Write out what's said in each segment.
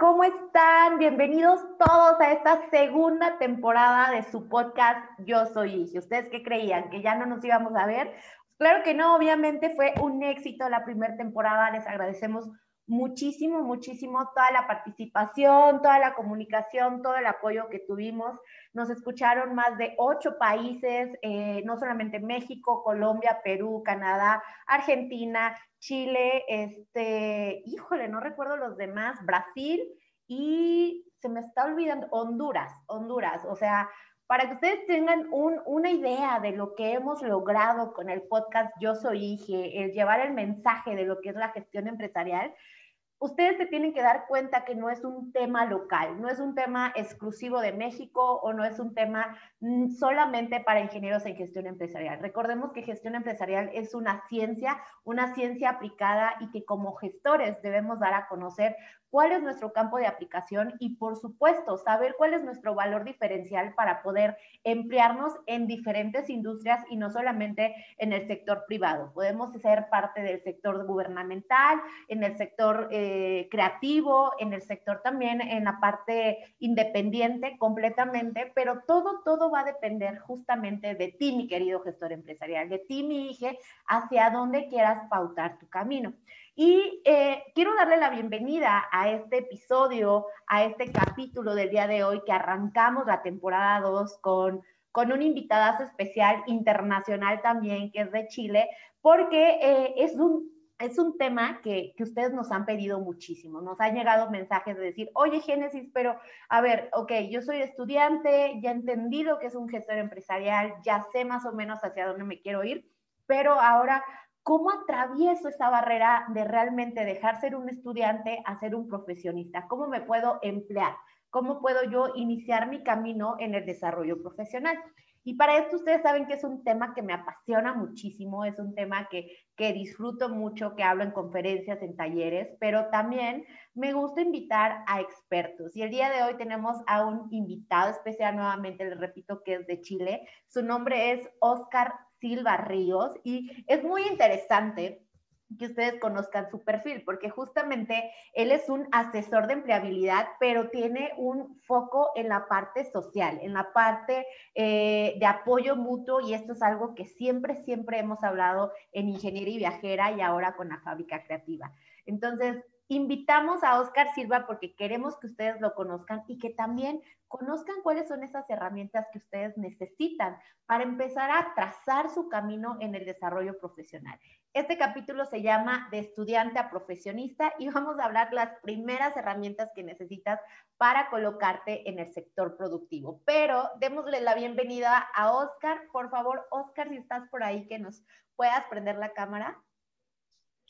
¿Cómo están? Bienvenidos todos a esta segunda temporada de su podcast Yo Soy Ige. ¿Ustedes qué creían? ¿Que ya no nos íbamos a ver? Claro que no, obviamente fue un éxito la primera temporada. Les agradecemos muchísimo, muchísimo toda la participación, toda la comunicación, todo el apoyo que tuvimos. Nos escucharon más de ocho países, eh, no solamente México, Colombia, Perú, Canadá, Argentina, Chile, este, híjole, no recuerdo los demás, Brasil y se me está olvidando, Honduras, Honduras, o sea, para que ustedes tengan una idea de lo que hemos logrado con el podcast Yo Soy Ige, el llevar el mensaje de lo que es la gestión empresarial, ustedes se tienen que dar cuenta que no es un tema local, no es un tema exclusivo de México o no es un tema mm, solamente para ingenieros en gestión empresarial. Recordemos que gestión empresarial es una ciencia, una ciencia aplicada y que como gestores debemos dar a conocer cuál es nuestro campo de aplicación y, por supuesto, saber cuál es nuestro valor diferencial para poder emplearnos en diferentes industrias y no solamente en el sector privado. Podemos ser parte del sector gubernamental, en el sector eh, creativo, en el sector también, en la parte independiente completamente, pero todo, todo va a depender justamente de ti, mi querido gestor empresarial, de ti, mi hija, hacia dónde quieras pautar tu camino. Y eh, quiero darle la bienvenida a este episodio, a este capítulo del día de hoy que arrancamos la temporada 2 con, con un invitadazo especial internacional también, que es de Chile, porque eh, es un es un tema que, que, ustedes nos han pedido muchísimo. Nos han llegado mensajes de decir, oye, Génesis, pero a ver, ok, yo soy estudiante, ya he entendido que es un gestor empresarial, ya sé más o menos hacia dónde me quiero ir, pero ahora ¿Cómo atravieso esa barrera de realmente dejar ser un estudiante a ser un profesionista? ¿Cómo me puedo emplear? ¿Cómo puedo yo iniciar mi camino en el desarrollo profesional? Y para esto ustedes saben que es un tema que me apasiona muchísimo, es un tema que, que disfruto mucho, que hablo en conferencias, en talleres, pero también me gusta invitar a expertos. Y el día de hoy tenemos a un invitado especial, nuevamente les repito que es de Chile. Su nombre es Oscar Silva Ríos y es muy interesante que ustedes conozcan su perfil, porque justamente él es un asesor de empleabilidad, pero tiene un foco en la parte social, en la parte eh, de apoyo mutuo, y esto es algo que siempre, siempre hemos hablado en Ingeniería y Viajera y ahora con la fábrica creativa. Entonces, invitamos a Oscar Silva porque queremos que ustedes lo conozcan y que también conozcan cuáles son esas herramientas que ustedes necesitan para empezar a trazar su camino en el desarrollo profesional. Este capítulo se llama De estudiante a profesionista y vamos a hablar las primeras herramientas que necesitas para colocarte en el sector productivo. Pero démosle la bienvenida a Oscar. Por favor, Oscar, si estás por ahí, que nos puedas prender la cámara.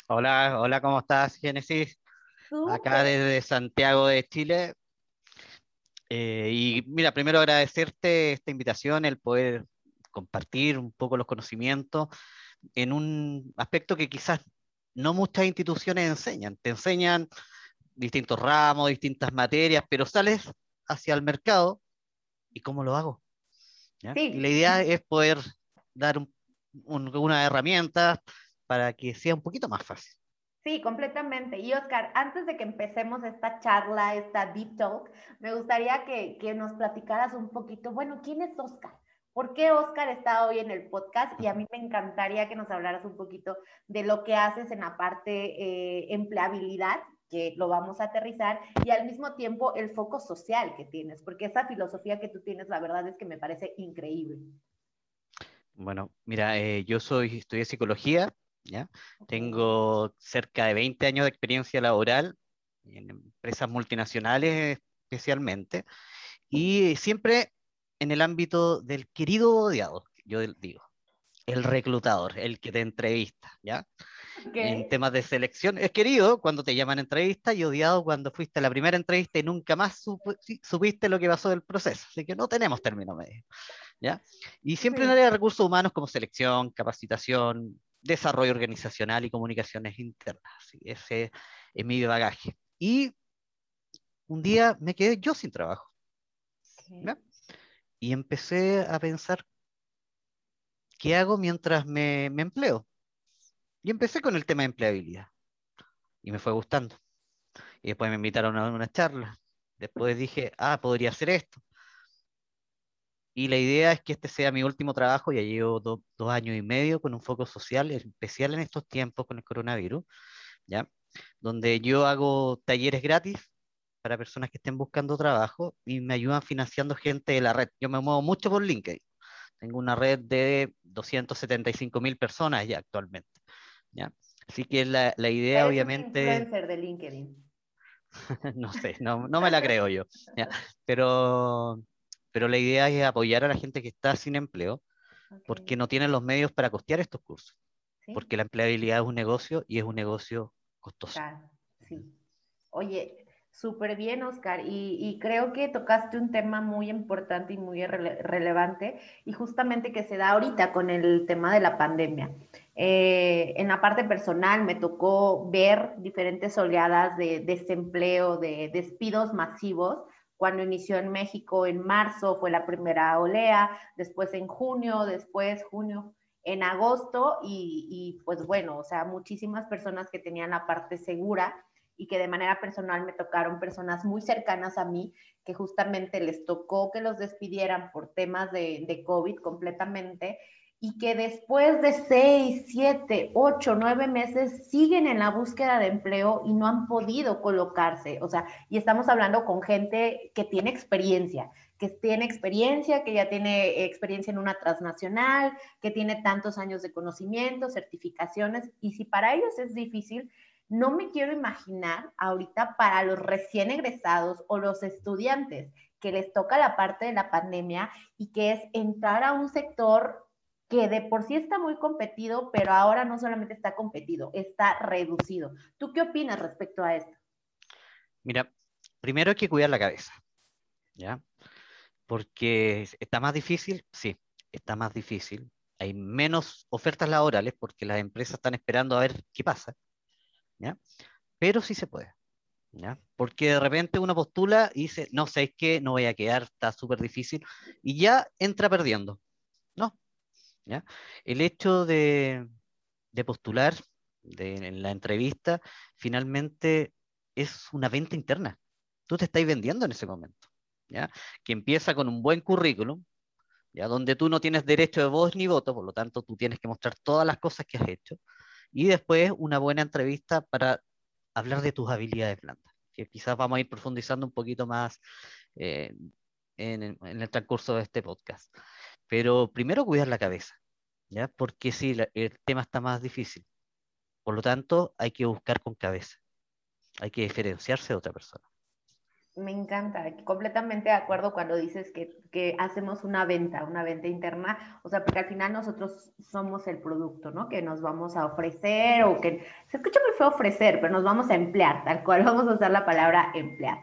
Hola, hola, ¿cómo estás, Génesis? acá desde Santiago de Chile. Eh, y mira, primero agradecerte esta invitación, el poder compartir un poco los conocimientos en un aspecto que quizás no muchas instituciones enseñan. Te enseñan distintos ramos, distintas materias, pero sales hacia el mercado y cómo lo hago. Y la idea es poder dar una herramienta para que sea un poquito más fácil. Sí, completamente. Y Oscar, antes de que empecemos esta charla, esta deep talk, me gustaría que, nos platicaras un poquito, bueno, ¿quién es Oscar? ¿Por qué Oscar está hoy en el podcast? Y a mí me encantaría que nos hablaras un poquito de lo que haces en la parte eh, empleabilidad, que lo vamos a aterrizar, y al mismo tiempo el foco social que tienes, porque esa filosofía que tú tienes, la verdad es que me parece increíble. Bueno, mira, eh, yo soy, estudié psicología, tengo cerca de 20 años de experiencia laboral en empresas multinacionales especialmente, y siempre en el ámbito del querido odiado, yo digo, el reclutador, el que te entrevista, ¿ya? En temas de selección, es querido cuando te llaman a entrevista y odiado cuando fuiste a la primera entrevista y nunca más supiste lo que pasó del proceso, así que no tenemos término medio, ¿ya? Y siempre en área de recursos humanos como selección, capacitación, desarrollo organizacional y comunicaciones internas. Ese es mi bagaje. Y un día me quedé yo sin trabajo. Y empecé a pensar, ¿qué hago mientras me, me empleo? Y empecé con el tema de empleabilidad. Y me fue gustando. Y después me invitaron a una charla. Después dije, ah, podría hacer esto. Y la idea es que este sea mi último trabajo, ya llevo dos años y medio con un foco social, especial en estos tiempos con el coronavirus, ¿ya? Donde yo hago talleres gratis para personas que estén buscando trabajo y me ayudan financiando gente de la red. Yo me muevo mucho por LinkedIn. Tengo una red de 275 mil personas ya actualmente. ¿ya? Así que la, la idea obviamente... Un influencer de LinkedIn. no sé, no, no, me la creo yo. ¿ya? Pero pero la idea es apoyar a la gente que está sin empleo porque no tienen los medios para costear estos cursos. Porque la empleabilidad es un negocio y es un negocio costoso. Claro, sí. Oye, súper bien, Oscar. Y, creo que tocaste un tema muy importante y muy relevante y justamente que se da ahorita con el tema de la pandemia. Eh, en la parte personal me tocó ver diferentes oleadas de desempleo, de despidos masivos cuando inició en México en marzo fue la primera olea, después en junio, después junio, en agosto y, pues bueno, o sea, muchísimas personas que tenían la parte segura y que de manera personal me tocaron personas muy cercanas a mí que justamente les tocó que los despidieran por temas de, COVID completamente y que después de seis, siete, ocho, nueve meses siguen en la búsqueda de empleo y no han podido colocarse. O sea, y estamos hablando con gente que tiene experiencia, que tiene experiencia, que ya tiene experiencia en una transnacional, que tiene tantos años de conocimiento, certificaciones, y si para ellos es difícil, no me quiero imaginar ahorita para los recién egresados o los estudiantes que les toca la parte de la pandemia y que es entrar a un sector que de por sí está muy competido, pero ahora no solamente está competido, está reducido. ¿Tú qué opinas respecto a esto? Mira, primero hay que cuidar la cabeza, ¿ya? Porque está más difícil, sí, está más difícil. Hay menos ofertas laborales porque las empresas están esperando a ver qué pasa, ¿ya? Pero sí se puede, ¿ya? Porque de repente uno postula y dice, no sé, es que no voy a quedar, está súper difícil, y ya entra perdiendo. No, el hecho de, postular en la entrevista finalmente es una venta interna. Tú te estás vendiendo en ese momento, ¿ya? que empieza con un buen currículum, ¿ya? donde tú no tienes derecho de voz ni voto, por lo tanto tú tienes que mostrar todas las cosas que has hecho, y después una buena entrevista para hablar de tus habilidades blandas, que quizás vamos a ir profundizando un poquito más eh, en, el transcurso de este podcast. Pero primero cuidar la cabeza, ¿ya? Porque sí, el tema está más difícil. Por lo tanto, hay que buscar con cabeza. Hay que diferenciarse de otra persona. Me encanta, completamente de acuerdo cuando dices que, que, hacemos una venta, una venta interna, o sea, porque al final nosotros somos el producto, ¿no? Que nos vamos a ofrecer o que se escucha muy feo ofrecer, pero nos vamos a emplear, tal cual vamos a usar la palabra emplear.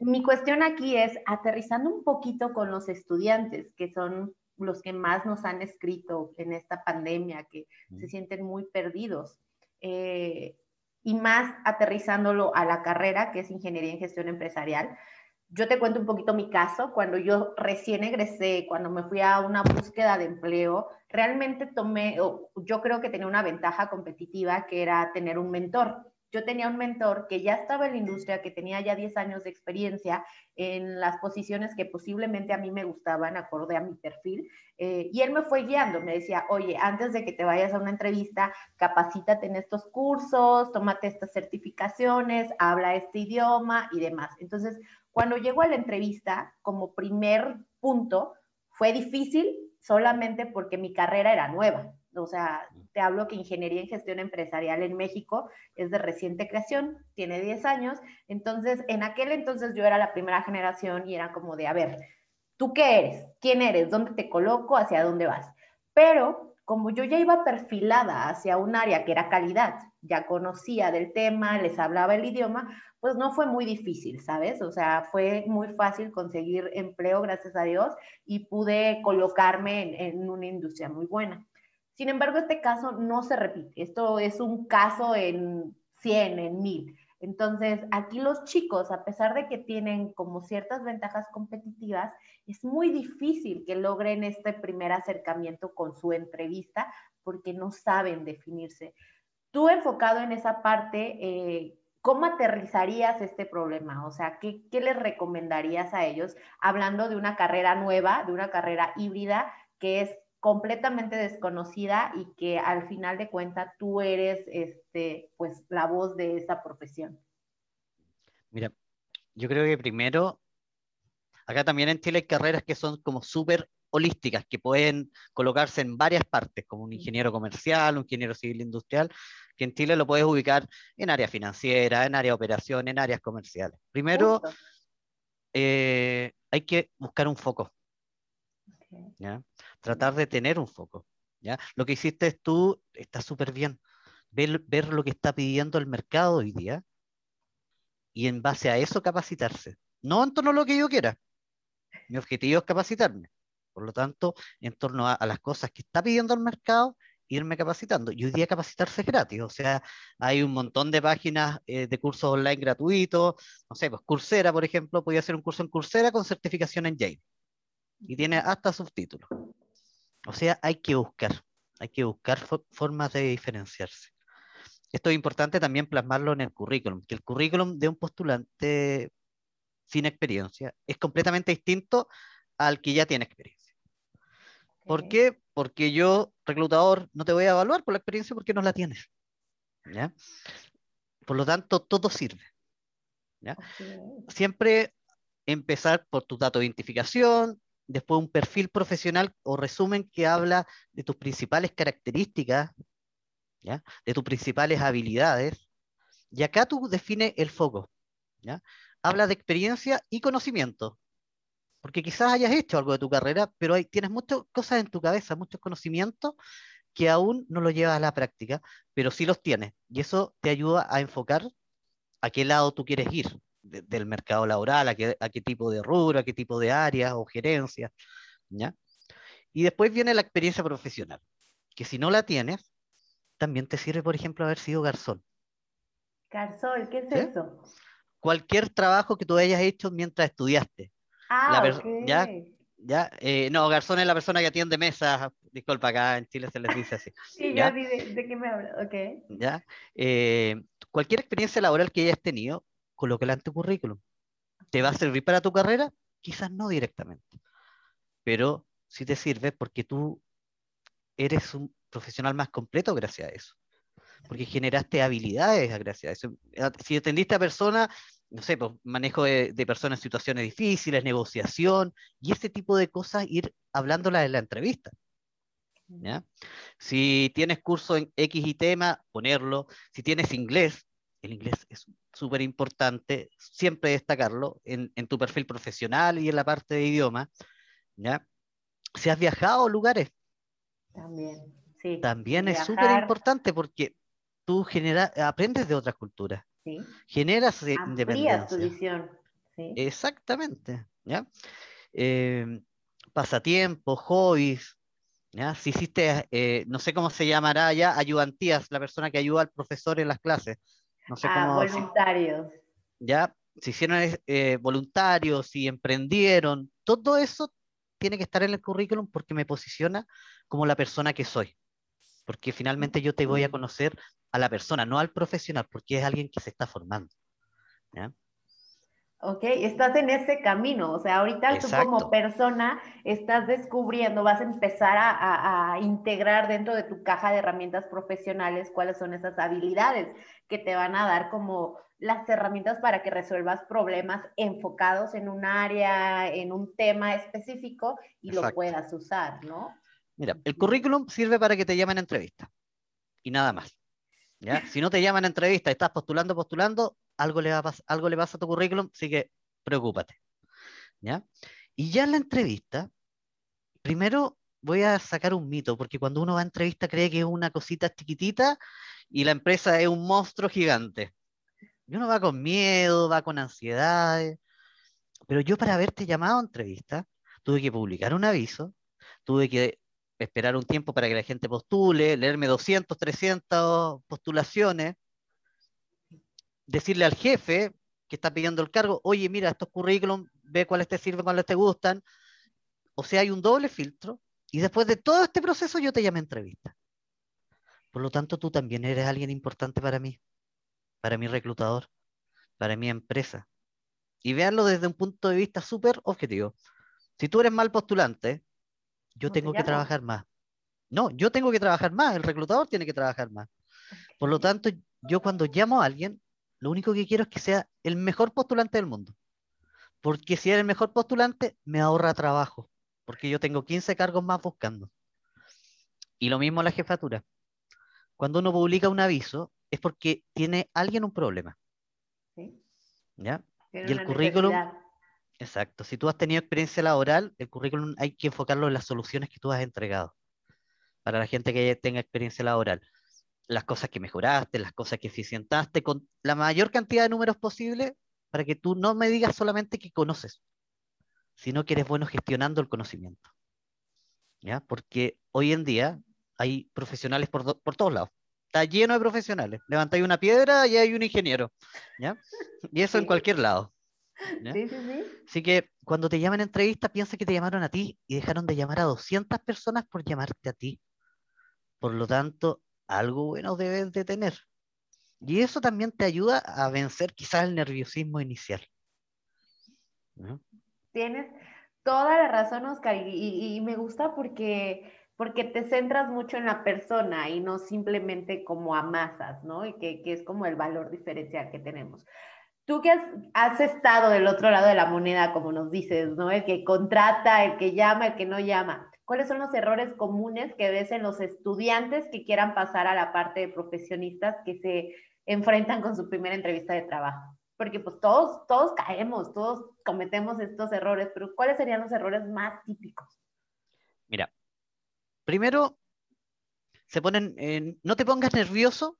Mi cuestión aquí es aterrizando un poquito con los estudiantes, que son los que más nos han escrito en esta pandemia, que se sienten muy perdidos. Eh, y más aterrizándolo a la carrera, que es Ingeniería en Gestión Empresarial. Yo te cuento un poquito mi caso. Cuando yo recién egresé, cuando me fui a una búsqueda de empleo, realmente tomé, yo creo que tenía una ventaja competitiva que era tener un mentor yo tenía un mentor que ya estaba en la industria, que tenía ya 10 años de experiencia en las posiciones que posiblemente a mí me gustaban, acorde a mi perfil, eh, y él me fue guiando, me decía, oye, antes de que te vayas a una entrevista, capacítate en estos cursos, tómate estas certificaciones, habla este idioma y demás. Entonces, cuando llego a la entrevista, como primer punto, fue difícil solamente porque mi carrera era nueva o sea, te hablo que ingeniería en gestión empresarial en México es de reciente creación, tiene 10 años, entonces en aquel entonces yo era la primera generación y era como de, a ver, ¿tú qué eres? ¿Quién eres? ¿Dónde te coloco? ¿Hacia dónde vas? Pero como yo ya iba perfilada hacia un área que era calidad, ya conocía del tema, les hablaba el idioma, pues no fue muy difícil, ¿sabes? O sea, fue muy fácil conseguir empleo, gracias a Dios, y pude colocarme en, en una industria muy buena. Sin embargo, este caso no se repite. Esto es un caso en 100, en 1000. Entonces, aquí los chicos, a pesar de que tienen como ciertas ventajas competitivas, es muy difícil que logren este primer acercamiento con su entrevista porque no saben definirse. Tú enfocado en esa parte, eh, ¿cómo aterrizarías este problema? O sea, ¿qué, ¿qué les recomendarías a ellos hablando de una carrera nueva, de una carrera híbrida que es completamente desconocida y que al final de cuentas tú eres este, pues, la voz de esta profesión? Mira, yo creo que primero, acá también en Chile hay carreras que son como súper holísticas, que pueden colocarse en varias partes, como un ingeniero comercial, un ingeniero civil industrial, que en Chile lo puedes ubicar en área financiera, en área de operación, en áreas comerciales. Primero, eh, hay que buscar un foco. ¿ya? Tratar de tener un foco. ¿ya? Lo que hiciste tú está súper bien. Ver, ver lo que está pidiendo el mercado hoy día y en base a eso capacitarse. No en torno a lo que yo quiera. Mi objetivo es capacitarme. Por lo tanto, en torno a, las cosas que está pidiendo el mercado, irme capacitando. Y hoy día capacitarse es gratis. O sea, hay un montón de páginas eh, de cursos online gratuitos. No sé, pues Coursera, por ejemplo, podía hacer un curso en Coursera con certificación en Yale. Y tiene hasta subtítulos. O sea, hay que buscar, hay que buscar formas de diferenciarse. Esto es importante también plasmarlo en el currículum, que el currículum de un postulante sin experiencia es completamente distinto al que ya tiene experiencia. ¿Por qué? Porque yo, reclutador, no te voy a evaluar por la experiencia porque no la tienes. ¿ya? Por lo tanto, todo sirve. ¿ya? Siempre empezar por tu dato de identificación, después un perfil profesional o resumen que habla de tus principales características, ¿ya? de tus principales habilidades, y acá tú defines el foco. ¿ya? Habla de experiencia y conocimiento, porque quizás hayas hecho algo de tu carrera, pero hay, tienes muchas cosas en tu cabeza, muchos conocimientos que aún no lo llevas a la práctica, pero sí los tienes, y eso te ayuda a enfocar a qué lado tú quieres ir del mercado laboral, a qué, a qué, tipo de rubro, a qué tipo de áreas o gerencias, ¿ya? Y después viene la experiencia profesional, que si no la tienes, también te sirve, por ejemplo, haber sido garzón. Garzón, ¿qué es eso? Cualquier trabajo que tú hayas hecho mientras estudiaste. Ah, ¿ya? ¿Ya? Eh, no, garzón es la persona que atiende mesas. Disculpa, acá en Chile se les dice así. sí, ¿ya? de, de, qué me hablas. Ok. ¿Ya? Eh, cualquier experiencia laboral que hayas tenido, colócala en tu currículum. ¿Te va a servir para tu carrera? Quizás no directamente, pero sí te sirve porque tú eres un profesional más completo gracias a eso. Porque generaste habilidades gracias a eso. Si atendiste a personas, no sé, pues, manejo de, personas en situaciones difíciles, negociación, y ese tipo de cosas, ir hablándolas en la entrevista. ¿ya? Si tienes curso en X y tema, ponerlo. Si tienes inglés, el inglés es súper importante, siempre destacarlo en, tu perfil profesional y en la parte de idioma. ¿ya? Si has viajado a lugares, también, sí. También es súper importante porque tú genera, aprendes de otras culturas. Sí. Generas independencia. tu visión. Sí. Exactamente. ¿ya? Eh, pasatiempos, hobbies. ¿ya? Si hiciste, eh, no sé cómo se llamará ya, ayudantías, la persona que ayuda al profesor en las clases. No sé ah, voluntarios. Ya, si hicieron eh, voluntarios, si emprendieron, todo eso tiene que estar en el currículum porque me posiciona como la persona que soy. Porque finalmente yo te voy a conocer a la persona, no al profesional, porque es alguien que se está formando. ¿ya? Ok, estás en ese camino, o sea, ahorita tú como persona estás descubriendo, vas a empezar a, integrar dentro de tu caja de herramientas profesionales cuáles son esas habilidades que te van a dar como las herramientas para que resuelvas problemas enfocados en un área, en un tema específico y lo puedas usar, ¿no? Mira, el currículum sirve para que te llamen a entrevista y nada más. ¿ya? Si no te llaman a entrevista estás postulando, postulando, algo le, va a algo le pasa a tu currículum, así que preocúpate. ¿ya? Y ya en la entrevista, primero voy a sacar un mito, porque cuando uno va a entrevista cree que es una cosita chiquitita y la empresa es un monstruo gigante. Y uno va con miedo, va con ansiedades. Pero yo para haberte llamado a entrevista, tuve que publicar un aviso, tuve que esperar un tiempo para que la gente postule, leerme 200, 300 postulaciones, decirle al jefe que está pidiendo el cargo, oye, mira, estos currículum, ve cuáles te sirven, cuáles te gustan. O sea, hay un doble filtro y después de todo este proceso yo te llamé a entrevista. Por lo tanto, tú también eres alguien importante para mí. para mi reclutador, para mi empresa. Y véanlo desde un punto de vista súper objetivo. Si tú eres mal postulante, yo tengo que trabajar más. No, yo tengo que trabajar más, el reclutador tiene que trabajar más. Por lo tanto, yo cuando llamo a alguien, lo único que quiero es que sea el mejor postulante del mundo. Porque si es el mejor postulante, me ahorra trabajo. Porque yo tengo 15 cargos más buscando. Y lo mismo la jefatura. Cuando uno publica un aviso, es porque tiene alguien un problema. ¿Sí? ¿Ya? y el currículum. Exacto. Si tú has tenido experiencia laboral, el currículum hay que enfocarlo en las soluciones que tú has entregado. Para la gente que tenga experiencia laboral. Las cosas que mejoraste, las cosas que eficientaste, con la mayor cantidad de números posible, para que tú no me digas solamente que conoces, sino que eres bueno gestionando el conocimiento. ¿Ya? Porque hoy en día hay profesionales por, por todos lados. Está lleno de profesionales. Levantáis una piedra y hay un ingeniero. ¿ya? Y eso en cualquier lado. Sí, sí, sí. Así que cuando te llaman a entrevista, piensa que te llamaron a ti y dejaron de llamar a 200 personas por llamarte a ti. Por lo tanto, algo bueno debes de tener. Y eso también te ayuda a vencer quizás el nerviosismo inicial. Tienes toda la razón, Oscar, y, me gusta porque, porque te centras mucho en la persona y no simplemente como a masas, ¿no? Y que, es como el valor diferencial que tenemos. Tú que has, has, estado del otro lado de la moneda, como nos dices, ¿no? El que contrata, el que llama, el que no llama. ¿Cuáles son los errores comunes que ves en los estudiantes que quieran pasar a la parte de profesionistas que se enfrentan con su primera entrevista de trabajo? Porque pues todos, todos caemos, todos cometemos estos errores, pero ¿cuáles serían los errores más típicos? Mira, primero, se ponen, en, no te pongas nervioso,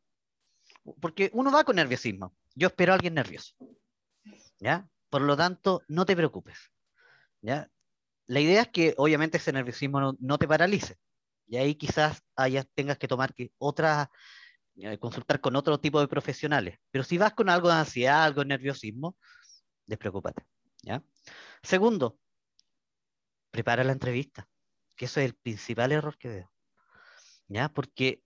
porque uno va con nerviosismo. Yo espero a alguien nervioso. ¿Ya? Por lo tanto, no te preocupes. ¿Ya? La idea es que obviamente ese nerviosismo no, te paralice. Y ahí quizás tengas que tomar que otra, eh, consultar con otro tipo de profesionales. Pero si vas con algo de ansiedad, algo de nerviosismo, despreocúpate. ¿ya? Segundo, prepara la entrevista, que eso es el principal error que veo. ¿ya? Porque,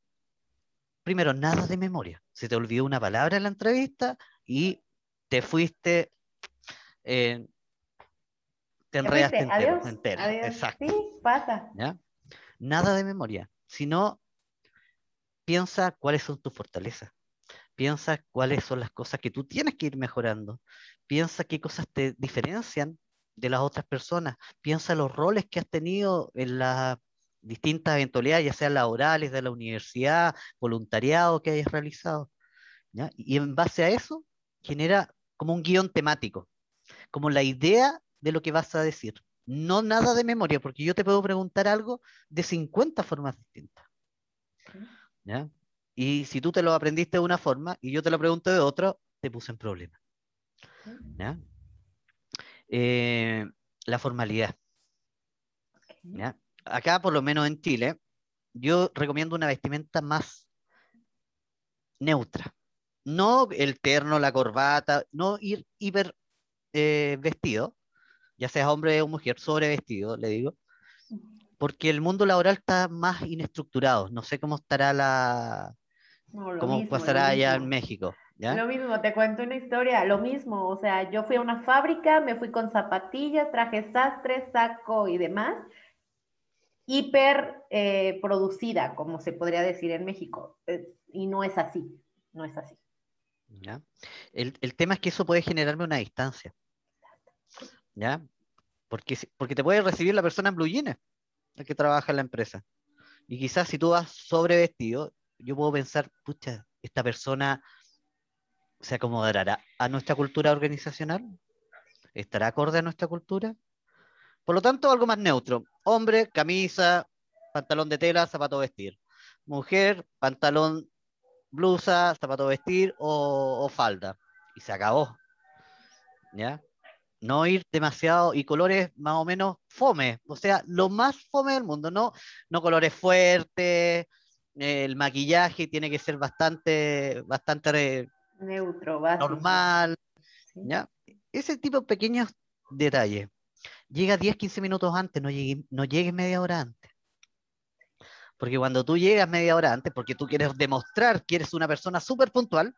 primero, nada de memoria. Se te olvidó una palabra en la entrevista y te fuiste, eh, te entero, Exacto. Sí, pasa. Nada de memoria, sino piensa cuáles son tus fortalezas. Piensa cuáles son las cosas que tú tienes que ir mejorando. Piensa qué cosas te diferencian de las otras personas. Piensa los roles que has tenido en las distintas eventualidades, ya sean laborales, de la universidad, voluntariado que hayas realizado. Y en base a eso, genera como un guion temático, como la idea de lo que vas a decir. No nada de memoria, porque yo te puedo preguntar algo de 50 formas distintas. ¿Ya? Y si tú te lo aprendiste de una forma y yo te lo pregunto de otra, te puse en problema. ¿Ya? Eh, la formalidad. ¿Ya? Acá, por lo menos en Chile, yo recomiendo una vestimenta más neutra. No el terno, la corbata, no ir hiper eh, vestido, ya seas hombre o mujer, sobrevestido, le digo, porque el mundo laboral está más inestructurado. No sé cómo estará la... cómo pasará allá en México. ¿ya? Lo mismo, te cuento una historia, lo mismo, o sea, yo fui a una fábrica, me fui con zapatillas, traje sastre, saco y demás, hiper eh, producida, como se podría decir en México, eh, y no es así, no es así. ¿Ya? El, el tema es que eso puede generarme una distancia. ¿Ya? Porque, porque te puede recibir la persona en blue jeans, el que trabaja en la empresa. Y quizás si tú vas sobre vestido, yo puedo pensar, pucha, esta persona se acomodará a nuestra cultura organizacional, estará acorde a nuestra cultura. Por lo tanto, algo más neutro. Hombre, camisa, pantalón de tela, zapato vestir. Mujer, pantalón, blusa, zapato vestir o, o falda. Y se acabó. ¿Ya? No ir demasiado y colores más o menos fome, o sea, lo más fome del mundo, no, no colores fuertes, el maquillaje tiene que ser bastante, bastante neutro, normal, ¿ya? Ese tipo de pequeños detalles. Llega 10, 15 minutos antes, no llegues, no llegues media hora antes. Porque cuando tú llegas media hora antes, porque tú quieres demostrar que eres una persona súper puntual,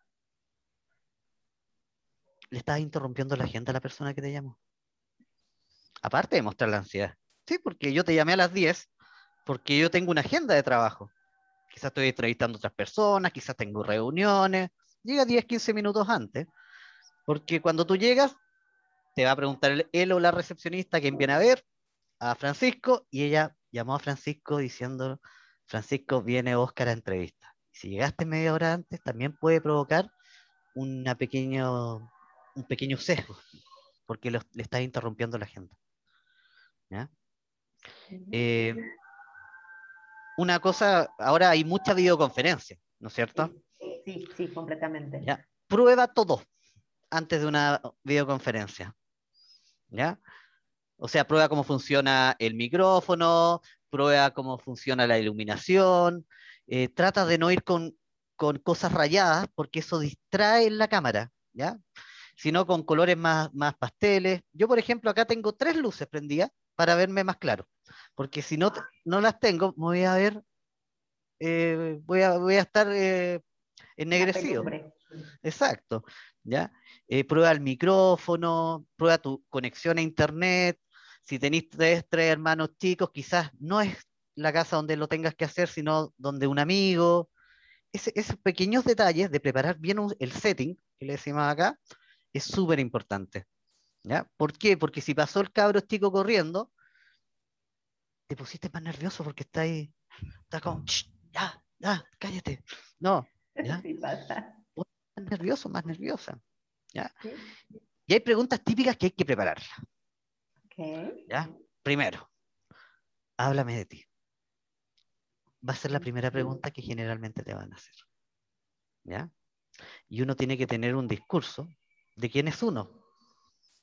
le estás interrumpiendo la agenda a la persona que te llamó. Aparte de mostrar la ansiedad. Sí, porque yo te llamé a las 10 porque yo tengo una agenda de trabajo. Quizás estoy entrevistando a otras personas, quizás tengo reuniones. Llega 10, 15 minutos antes, porque cuando tú llegas, te va a preguntar él o la recepcionista quién viene a ver, a Francisco, y ella llamó a Francisco diciendo, Francisco, viene Oscar a entrevista. Si llegaste media hora antes, también puede provocar una pequeño, un pequeño sesgo, porque le estás interrumpiendo la. ¿Ya? Eh, una cosa, ahora hay mucha videoconferencia, ¿no es cierto? Sí, sí, completamente. ¿Ya? Prueba todo antes de una videoconferencia. ¿Ya? O sea, prueba cómo funciona el micrófono, prueba cómo funciona la iluminación, eh, trata de no ir con, con, cosas rayadas porque eso distrae la cámara, ¿ya? Sino con colores más, más pasteles. Yo, por ejemplo, acá tengo tres luces prendidas para verme más claro porque si no, no las tengo, me voy a ver, eh, voy, a, voy a estar eh, ennegrecido. Exacto, ¿ya? Eh, prueba el micrófono, prueba tu conexión a internet. Si tenéis tres, tres hermanos chicos, quizás no es la casa donde lo tengas que hacer, sino donde un amigo. esos pequeños detalles de preparar bien el setting, que le decimos acá, es súper importante. ¿ya? ¿Por qué? Porque si pasó el cabro chico corriendo, te pusiste más nervioso porque está ahí, está como, ya, ya, cállate. No, ¿ya? Sí pasa. Más nervioso, más nerviosa. ¿ya? Y hay preguntas típicas que hay que preparar. Okay. ¿ya? Primero, háblame de ti. Va a ser la primera pregunta que generalmente te van a hacer. ¿Ya? Y uno tiene que tener un discurso de quién es uno.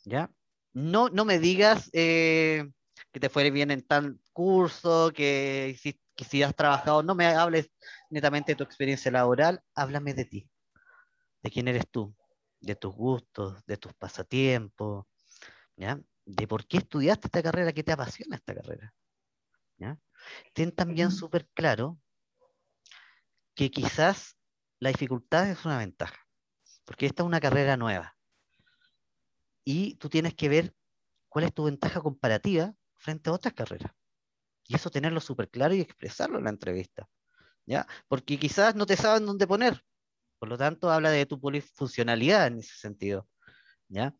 ¿Ya? No, no me digas, eh, que te fue bien en tal curso, que si, si has trabajado, no me hables netamente de tu experiencia laboral, háblame de ti, de quién eres tú, de tus gustos, de tus pasatiempos, ¿ya? de por qué estudiaste esta carrera, qué te apasiona esta carrera. ¿ya? Ten también súper claro que quizás la dificultad es una ventaja, porque esta es una carrera nueva. Y tú tienes que ver cuál es tu ventaja comparativa frente a otras carreras. Y eso tenerlo súper claro y expresarlo en la entrevista. ¿ya? Porque quizás no te saben dónde poner. Por lo tanto, habla de tu polifuncionalidad en ese sentido. ¿ya?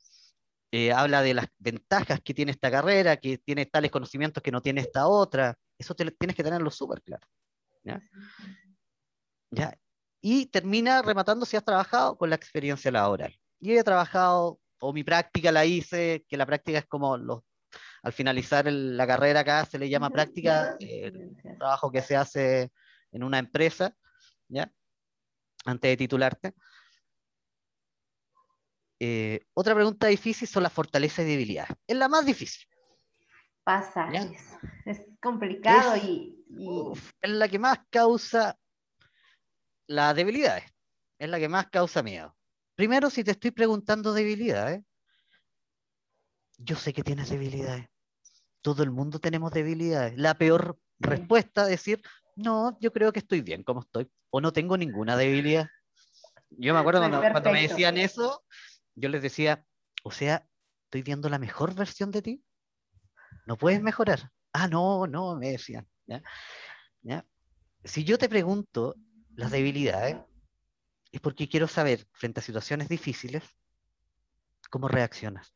Eh, habla de las ventajas que tiene esta carrera, que tiene tales conocimientos que no tiene esta otra. Eso tienes que tenerlo súper claro. ¿ya? ¿ya? Y termina rematando si has trabajado con la experiencia laboral. Y he trabajado, o mi práctica la hice, que la práctica es como los al finalizar la carrera acá se le llama práctica, el trabajo que se hace en una empresa, ¿ya? Antes de titularte. Eh, otra pregunta difícil son las fortalezas y debilidades. Es la más difícil. Pasa, es, complicado y, es la que más causa las debilidades. Es la que más causa miedo. Primero, si te estoy preguntando debilidades, yo sé que tienes debilidades. Todo el mundo tenemos debilidades. La peor respuesta es decir, no, yo creo que estoy bien como estoy, o no tengo ninguna debilidad. Yo me acuerdo cuando, me decían eso, yo les decía, o sea, estoy viendo la mejor versión de ti. No puedes mejorar. Ah, no, no, me decían. Si yo te pregunto las debilidades, es porque quiero saber, frente a situaciones difíciles, cómo reaccionas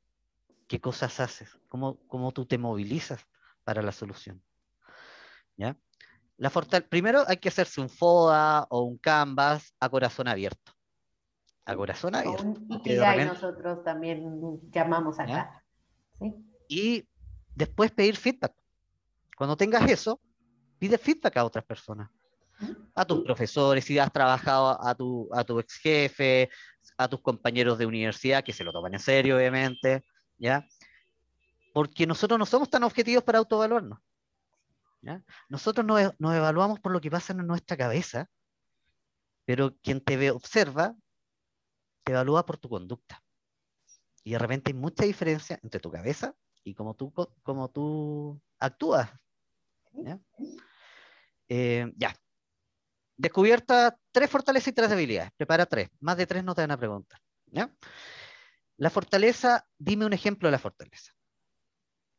qué cosas haces, cómo, cómo tú te movilizas para la solución. ¿Ya? La Primero hay que hacerse un FODA o un Canvas a corazón abierto. A corazón abierto. Y repente... nosotros también llamamos acá. Y después pedir feedback. Cuando tengas eso, pide feedback a otras personas. A tus profesores, si has trabajado a tu, a tu ex jefe, a tus compañeros de universidad, que se lo toman en serio, obviamente. ¿ya? Porque nosotros no somos tan objetivos para autoevaluarnos. ¿ya? Nosotros nos, nos evaluamos por lo que pasa en nuestra cabeza, pero quien te ve, observa, te evalúa por tu conducta. Y de repente hay mucha diferencia entre tu cabeza y cómo tú, como tú actúas. ¿ya? Eh, ya. Descubierta tres fortalezas y tres debilidades. Prepara tres. Más de tres no te van a preguntar. La fortaleza, dime un ejemplo de la fortaleza.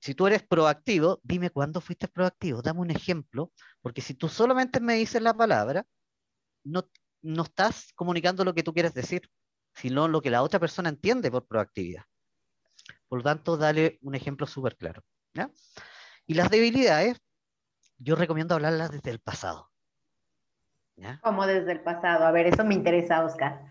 Si tú eres proactivo, dime cuándo fuiste proactivo, dame un ejemplo, porque si tú solamente me dices la palabra, no, no estás comunicando lo que tú quieres decir, sino lo que la otra persona entiende por proactividad. Por lo tanto, dale un ejemplo súper claro. Y las debilidades, yo recomiendo hablarlas desde el pasado. Como desde el pasado. A ver, eso me interesa, Oscar.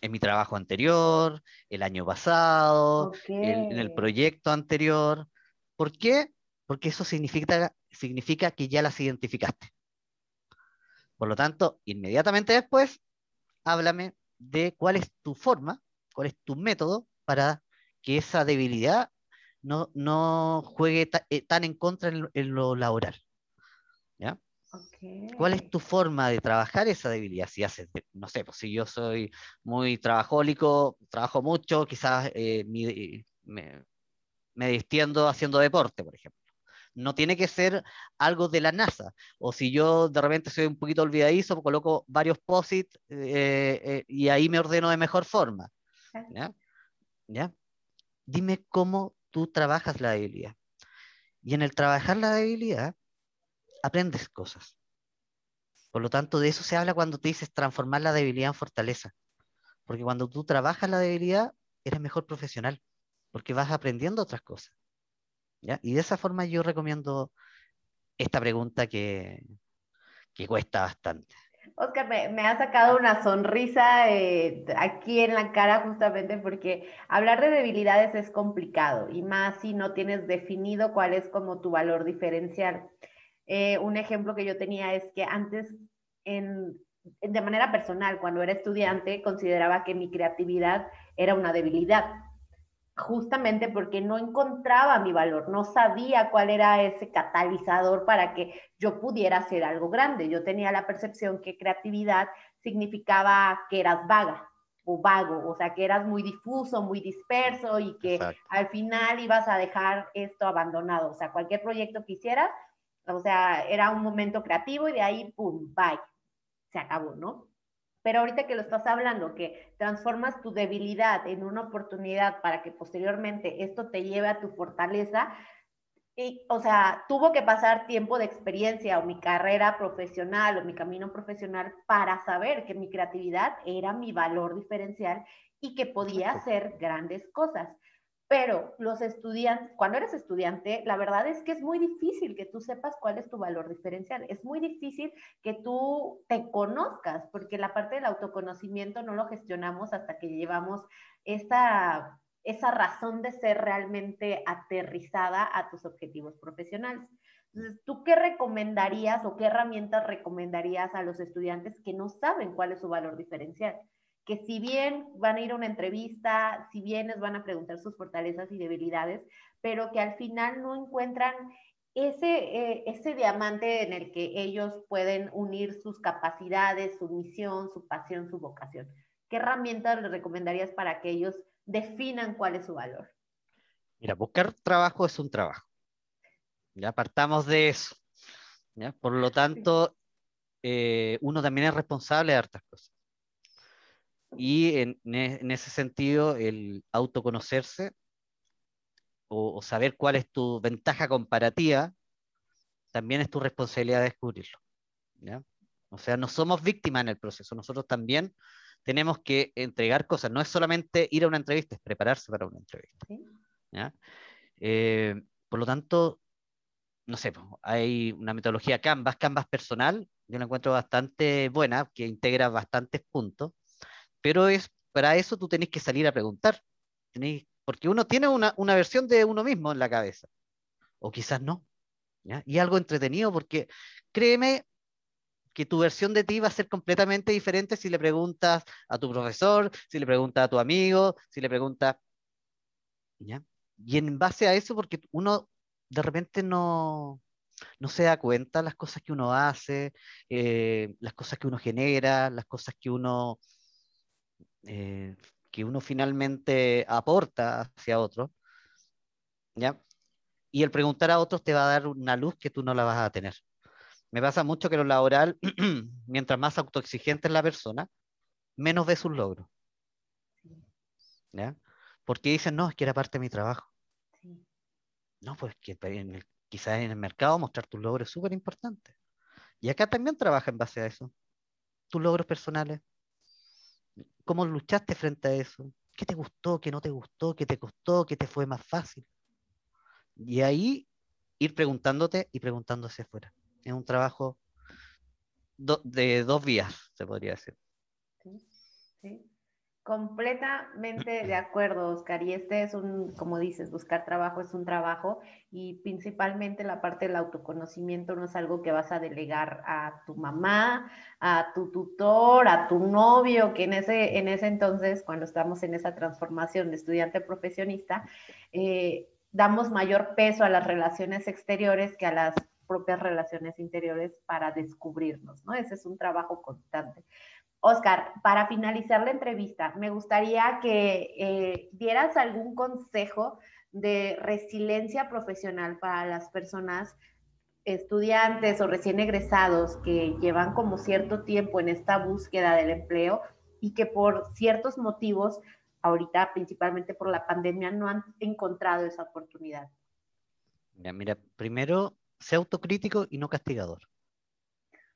En mi trabajo anterior, el año pasado, en el proyecto anterior. ¿Por qué? Porque eso significa, significa que ya las identificaste. Por lo tanto, inmediatamente después, háblame de cuál es tu forma, cuál es tu método para que esa debilidad no, no juegue eh, tan en contra en, lo laboral. ¿Ya? ¿Cuál es tu forma de trabajar esa debilidad? Si haces, no sé, pues si yo soy muy trabajólico, trabajo mucho, quizás eh, me, me distiendo haciendo deporte, por ejemplo. No tiene que ser algo de la NASA. O si yo de repente soy un poquito olvidadizo, coloco varios posits eh, y ahí me ordeno de mejor forma. ¿Ya? ¿Ya? Dime cómo tú trabajas la debilidad. Y en el trabajar la debilidad, aprendes cosas. Por lo tanto, de eso se habla cuando te dices transformar la debilidad en fortaleza. Porque cuando tú trabajas la debilidad, eres mejor profesional, porque vas aprendiendo otras cosas. ¿ya? Y de esa forma yo recomiendo esta pregunta que, que cuesta bastante. Oscar, me, ha sacado una sonrisa eh, aquí en la cara justamente porque hablar de debilidades es complicado y más si no tienes definido cuál es como tu valor diferencial. Eh, un ejemplo que yo tenía es que antes, en, de manera personal, cuando era estudiante, consideraba que mi creatividad era una debilidad justamente porque no encontraba mi valor, no sabía cuál era ese catalizador para que yo pudiera hacer algo grande. Yo tenía la percepción que creatividad significaba que eras vaga o vago, o sea, que eras muy difuso, muy disperso y que al final ibas a dejar esto abandonado. O sea, cualquier proyecto que hicieras, o sea, era un momento creativo y de ahí, ¡pum!, bye, se acabó, ¿no? Pero ahorita que lo estás hablando, que transformas tu debilidad en una oportunidad para que posteriormente esto te lleve a tu fortaleza, y, o sea, tuvo que pasar tiempo de experiencia o mi carrera profesional o mi camino profesional para saber que mi creatividad era mi valor diferencial y que podía hacer grandes cosas. Pero los estudiantes, cuando eres estudiante, la verdad es que es muy difícil que tú sepas cuál es tu valor diferencial. Es muy difícil que tú te conozcas, porque la parte del autoconocimiento no lo gestionamos hasta que llevamos esa, esa razón de ser realmente aterrizada a tus objetivos profesionales. Entonces, ¿tú qué recomendarías o qué herramientas recomendarías a los estudiantes que no saben cuál es su valor diferencial? Que si bien van a ir a una entrevista, si bien les van a preguntar sus fortalezas y debilidades, pero que al final no encuentran ese, eh, ese diamante en el que ellos pueden unir sus capacidades, su misión, su pasión, su vocación. ¿Qué herramientas les recomendarías para que ellos definan cuál es su valor? Mira, buscar trabajo es un trabajo. Ya partamos de eso. ¿ya? Por lo tanto, eh, uno también es responsable de hartas cosas. Y en, ese sentido, el autoconocerse o, saber cuál es tu ventaja comparativa, también es tu responsabilidad de descubrirlo. O sea, no somos víctimas en el proceso, nosotros también tenemos que entregar cosas, no es solamente ir a una entrevista, es prepararse para una entrevista. Eh, por lo tanto, no sé, hay una metodología Canvas, Canvas personal, yo la encuentro bastante buena, que integra bastantes puntos, pero es, para eso tú tenés que salir a preguntar. porque uno tiene una, versión de uno mismo en la cabeza. O quizás no. Y algo entretenido porque créeme que tu versión de ti va a ser completamente diferente si le preguntas a tu profesor, si le preguntas a tu amigo, si le preguntas... Y en base a eso, porque uno de repente no, no se da cuenta las cosas que uno hace, eh, las cosas que uno genera, las cosas que uno eh, que uno finalmente aporta hacia otro, ¿ya? Y el preguntar a otros te va a dar una luz que tú no la vas a tener. Me pasa mucho que lo laboral, mientras más autoexigente es la persona, menos ve sus logros. ¿Ya? Porque dicen, no, es que era parte de mi trabajo. No, pues que quizás en el mercado mostrar tus logros es súper importante. Y acá también trabaja en base a eso. Tus logros personales. ¿Cómo luchaste frente a eso? ¿Qué te gustó? ¿Qué no te gustó? ¿Qué te costó? ¿Qué te fue más fácil? Y ahí ir preguntándote y preguntándose afuera. Es un trabajo de dos vías, se podría decir. Sí, sí. Completamente de acuerdo, Oscar. Y este es un, como dices, buscar trabajo es un trabajo y principalmente la parte del autoconocimiento no es algo que vas a delegar a tu mamá, a tu tutor, a tu novio, que en ese, en ese entonces, cuando estamos en esa transformación de estudiante profesionista, eh, damos mayor peso a las relaciones exteriores que a las propias relaciones interiores para descubrirnos, ¿no? Ese es un trabajo constante. Oscar, para finalizar la entrevista, me gustaría que eh, dieras algún consejo de resiliencia profesional para las personas estudiantes o recién egresados que llevan como cierto tiempo en esta búsqueda del empleo y que por ciertos motivos, ahorita principalmente por la pandemia, no han encontrado esa oportunidad. mira, primero, sé autocrítico y no castigador.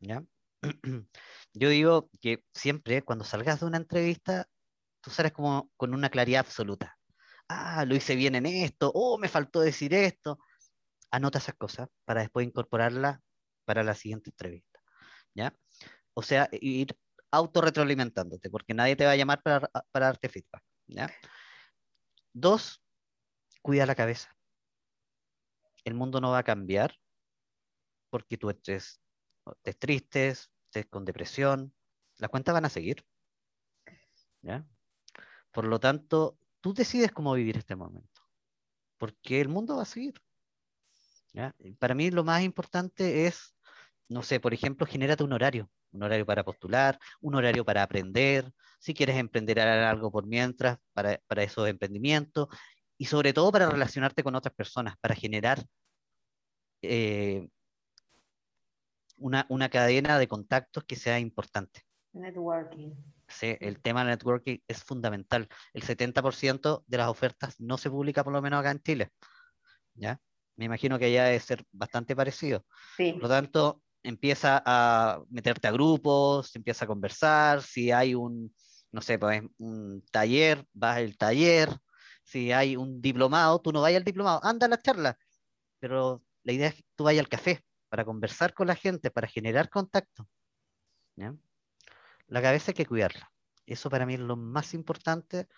¿Ya? Yo digo que siempre cuando salgas de una entrevista, tú sales como con una claridad absoluta. Ah, lo hice bien en esto, oh, me faltó decir esto. Anota esas cosas para después incorporarlas para la siguiente entrevista. ¿Ya? O sea, ir autorretroalimentándote, porque nadie te va a llamar para, darte feedback. ¿ya? Dos, cuida la cabeza. El mundo no va a cambiar porque tú estés, estés tristes, estés con depresión, las cuentas van a seguir. ¿ya? Por lo tanto, tú decides cómo vivir este momento, porque el mundo va a seguir. ¿ya? Para mí lo más importante es, no sé, por ejemplo, genérate un horario, un horario para postular, un horario para aprender, si quieres emprender algo por mientras, para, para esos emprendimientos, y sobre todo para relacionarte con otras personas, para generar eh, una, una cadena de contactos que sea importante. Networking. Sí, el tema del networking es fundamental. El 70% de las ofertas no se publica por lo menos acá en Chile. ¿Ya? Me imagino que allá debe ser bastante parecido. Sí. Por lo tanto, empieza a meterte a grupos, empieza a conversar, si hay un, no sé, pues, un taller, vas al taller, si hay un diplomado, tú no vayas al diplomado, anda a la charla, pero la idea es que tú vayas al café, para conversar con la gente, para generar contacto. La cabeza hay que cuidarla. Eso para mí es lo más importante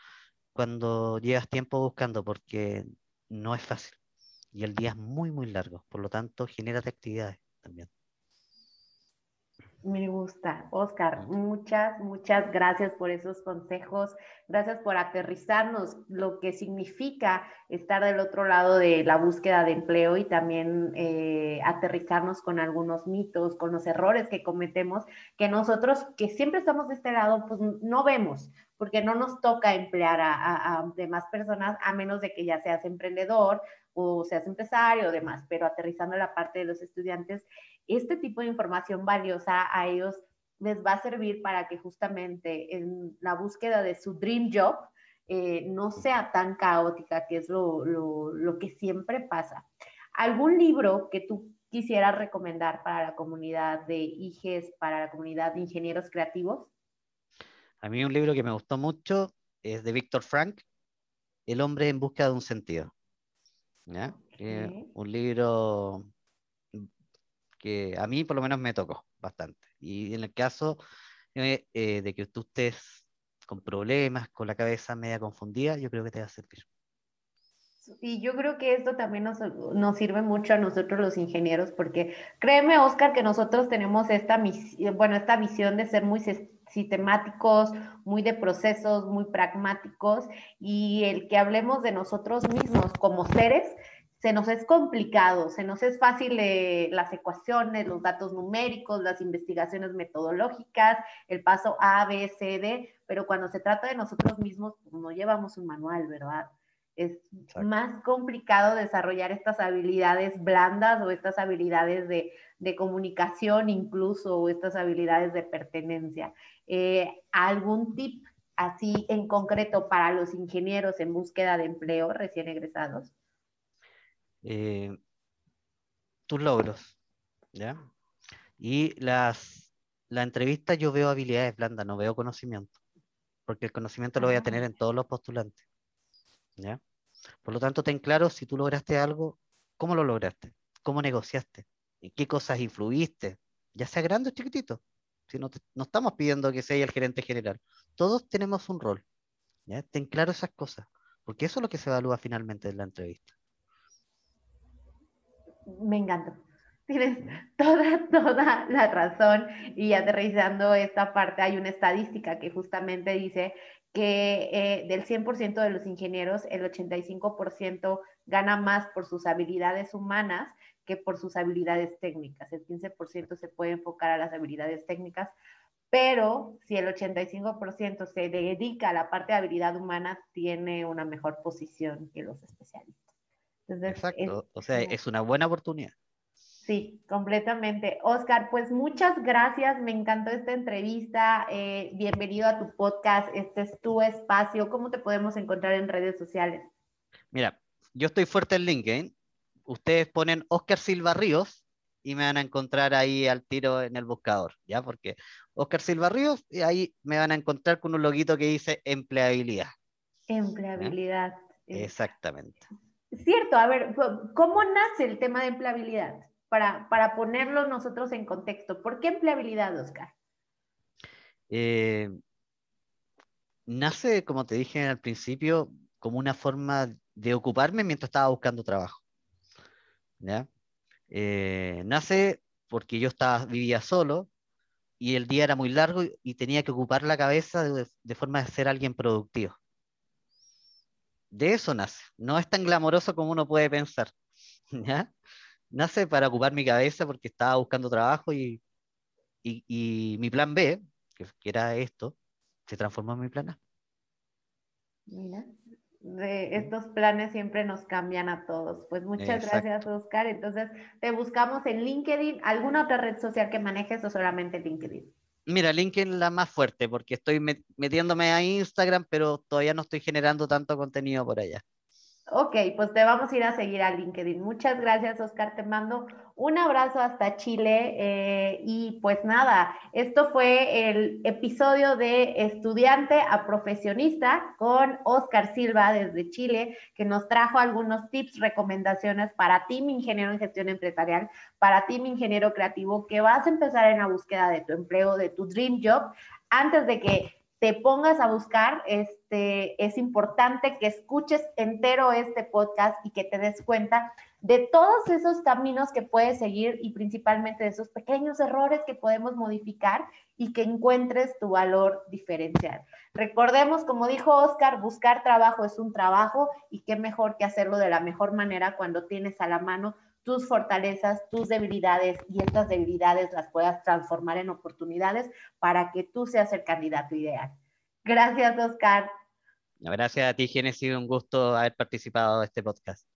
cuando llevas tiempo buscando, porque no es fácil. Y el día es muy, muy largo. Por lo tanto, genérate actividades también. Me gusta. Oscar, muchas, muchas gracias por esos consejos. Gracias por aterrizarnos lo que significa estar del otro lado de la búsqueda de empleo y también eh, aterrizarnos con algunos mitos, con los errores que cometemos, que nosotros que siempre estamos de este lado, pues no vemos, porque no nos toca emplear a, a demás personas a menos de que ya seas emprendedor o seas empresario o demás, pero aterrizando la parte de los estudiantes, este tipo de información valiosa a ellos les va a servir para que justamente en la búsqueda de su dream job eh, no sea tan caótica, que es lo, lo, que siempre pasa. ¿Algún libro que tú quisieras recomendar para la comunidad de IGES, para la comunidad de ingenieros creativos? A mí un libro que me gustó mucho es de Víctor Frank, El hombre en busca de un sentido. ¿Ya? un libro que a mí por lo menos me tocó bastante. Y en el caso eh, eh, de que tú estés con problemas, con la cabeza media confundida, yo creo que te va a servir. Y yo creo que esto también nos, nos, sirve mucho a nosotros los ingenieros, porque créeme, Oscar, que nosotros tenemos esta, bueno, esta visión de ser muy sistemáticos, muy de procesos, muy pragmáticos, y el que hablemos de nosotros mismos como seres se nos es complicado, se nos es fácil eh, las ecuaciones, los datos numéricos, las investigaciones metodológicas, el paso A, B, C, D, pero cuando se trata de nosotros mismos, pues, no llevamos un manual, ¿verdad? Es más complicado desarrollar estas habilidades blandas o estas habilidades de, de comunicación incluso o estas habilidades de pertenencia. Eh, ¿Algún tip así en concreto para los ingenieros en búsqueda de empleo recién egresados? Eh, tus logros, ¿ya? Y las, la entrevista yo veo habilidades blandas, no veo conocimiento, porque el conocimiento lo voy a tener en todos los postulantes, ¿ya? Por lo tanto, ten claro si tú lograste algo, cómo lo lograste, cómo negociaste, en qué cosas influiste, ya sea grande o chiquitito. Si no, no estamos pidiendo que sea el gerente general, todos tenemos un rol. ¿ya? Ten claro esas cosas, porque eso es lo que se evalúa finalmente en la entrevista. Me encanta. Tienes toda, toda la razón. Y aterrizando esta parte, hay una estadística que justamente dice que eh, del 100% de los ingenieros, el 85% gana más por sus habilidades humanas que por sus habilidades técnicas. El 15% se puede enfocar a las habilidades técnicas, pero si el 85% se dedica a la parte de habilidad humana, tiene una mejor posición que los especialistas. Exacto, o sea, es una buena oportunidad. Sí, completamente. Oscar, pues muchas gracias, me encantó esta entrevista. Eh, bienvenido a tu podcast, este es tu espacio. ¿Cómo te podemos encontrar en redes sociales? Mira, yo estoy fuerte en LinkedIn. Ustedes ponen Oscar Silva Ríos y me van a encontrar ahí al tiro en el buscador, ¿ya? Porque Oscar Silva Ríos, y ahí me van a encontrar con un loguito que dice empleabilidad. Empleabilidad. Exactamente. Cierto, a ver, ¿cómo nace el tema de empleabilidad? Para, para ponerlo nosotros en contexto. ¿Por qué empleabilidad, Oscar? Eh, nace, como te dije al principio, como una forma de ocuparme mientras estaba buscando trabajo. Eh, nace porque yo estaba, vivía solo y el día era muy largo y, tenía que ocupar la cabeza de, forma de ser alguien productivo. De eso nace. No es tan glamoroso como uno puede pensar. ¿ya? Nace para ocupar mi cabeza porque estaba buscando trabajo y, y, mi plan B, que, que, era esto, se transformó en mi plan A. Mira de estos planes siempre nos cambian a todos. Pues muchas gracias, Oscar. Entonces, te buscamos en LinkedIn, ¿alguna otra red social que manejes o solamente LinkedIn? Mira, LinkedIn la más fuerte porque estoy metiéndome a Instagram, pero todavía no estoy generando tanto contenido por allá. Ok, pues te vamos a ir a seguir a LinkedIn. Muchas gracias, Oscar. Te mando un abrazo hasta Chile. Eh, y pues nada, esto fue el episodio de estudiante a profesionista con Oscar Silva desde Chile, que nos trajo algunos tips, recomendaciones para ti, mi ingeniero en gestión empresarial, para ti, mi ingeniero creativo, que vas a empezar en la búsqueda de tu empleo, de tu dream job, antes de que te pongas a buscar, este, es importante que escuches entero este podcast y que te des cuenta de todos esos caminos que puedes seguir y principalmente de esos pequeños errores que podemos modificar y que encuentres tu valor diferencial. Recordemos, como dijo Oscar, buscar trabajo es un trabajo y qué mejor que hacerlo de la mejor manera cuando tienes a la mano tus fortalezas, tus debilidades y estas debilidades las puedas transformar en oportunidades para que tú seas el candidato ideal. Gracias, Oscar. Gracias a ti, Genesis. Un gusto haber participado de este podcast.